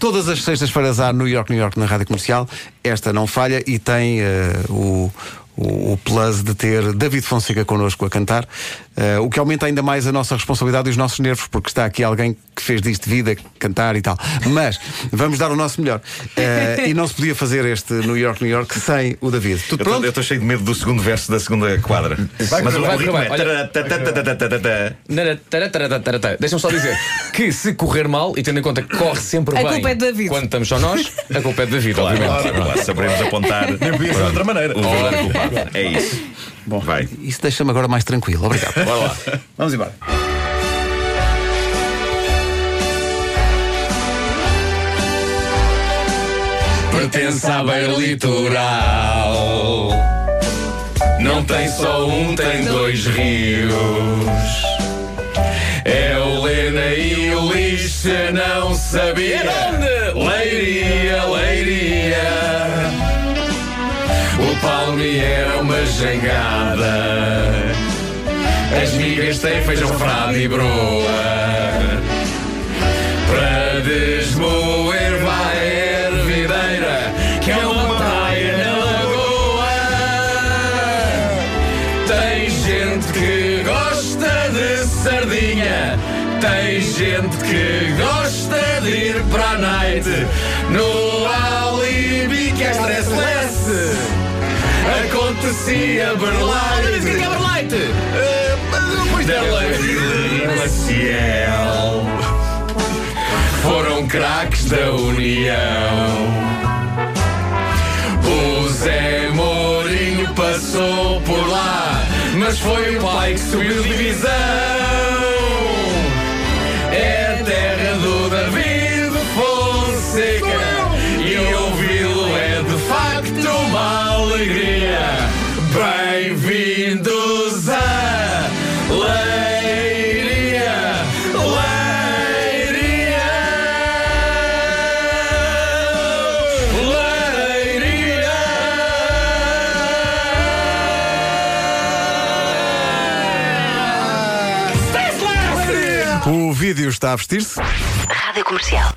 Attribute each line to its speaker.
Speaker 1: Todas as sextas-feiras há New York, New York na rádio comercial. Esta não falha e tem eh, o, o, plus de ter David Fonseca connosco a cantar, eh, o que aumenta ainda mais a nossa responsabilidade e os nossos nervos, porque está aqui alguém que fez disto vida, cantar e tal. Mas vamos dar o nosso melhor. Eh, e não se podia fazer este New York, New York sem o David. Tudo pronto?
Speaker 2: Eu estou cheio de medo do segundo verso da segunda quadra. Mas o
Speaker 3: vai,
Speaker 2: ritmo
Speaker 3: vai,
Speaker 2: é.
Speaker 3: olha.
Speaker 2: taratatatatatatata.
Speaker 3: Taratataratata. Deixa-me só dizer que se correr mal, e tendo em conta que corre sempre
Speaker 4: A
Speaker 3: bem
Speaker 4: culpa é de David.
Speaker 3: quando estamos só nós, a culpa é de David,
Speaker 2: Claro,
Speaker 3: obviamente.
Speaker 2: claro, claro, saberemos apontar
Speaker 5: Nem podia ser de outra maneira.
Speaker 2: o verdadeiro culpado. É isso.
Speaker 1: Bom,
Speaker 2: Vai.
Speaker 1: isso deixa-me agora mais tranquilo. Obrigado.
Speaker 3: Bora lá.
Speaker 5: Vamos embora.
Speaker 3: Pertence à beira litoral. Não tem só um, tem dois rios. É o Lena e o Lixo, não sabia. Leiria, Leiria. O Palme era uma jangada. As migas têm feijão frado e broa. Gente que gosta de sardinha, tem gente que gosta de ir para a night. No alibi que é stress acontecia Berlight. O que é? Depois dela Maciel foram craques da União. O Zé Mourinho passou por lá, mas foi o pai que subiu divisão. É a terra do David Fonseca e ouvi-lo é de facto uma alegria. Bem-vindos
Speaker 1: O vídeo está a vestir-se.
Speaker 6: Rádio Comercial.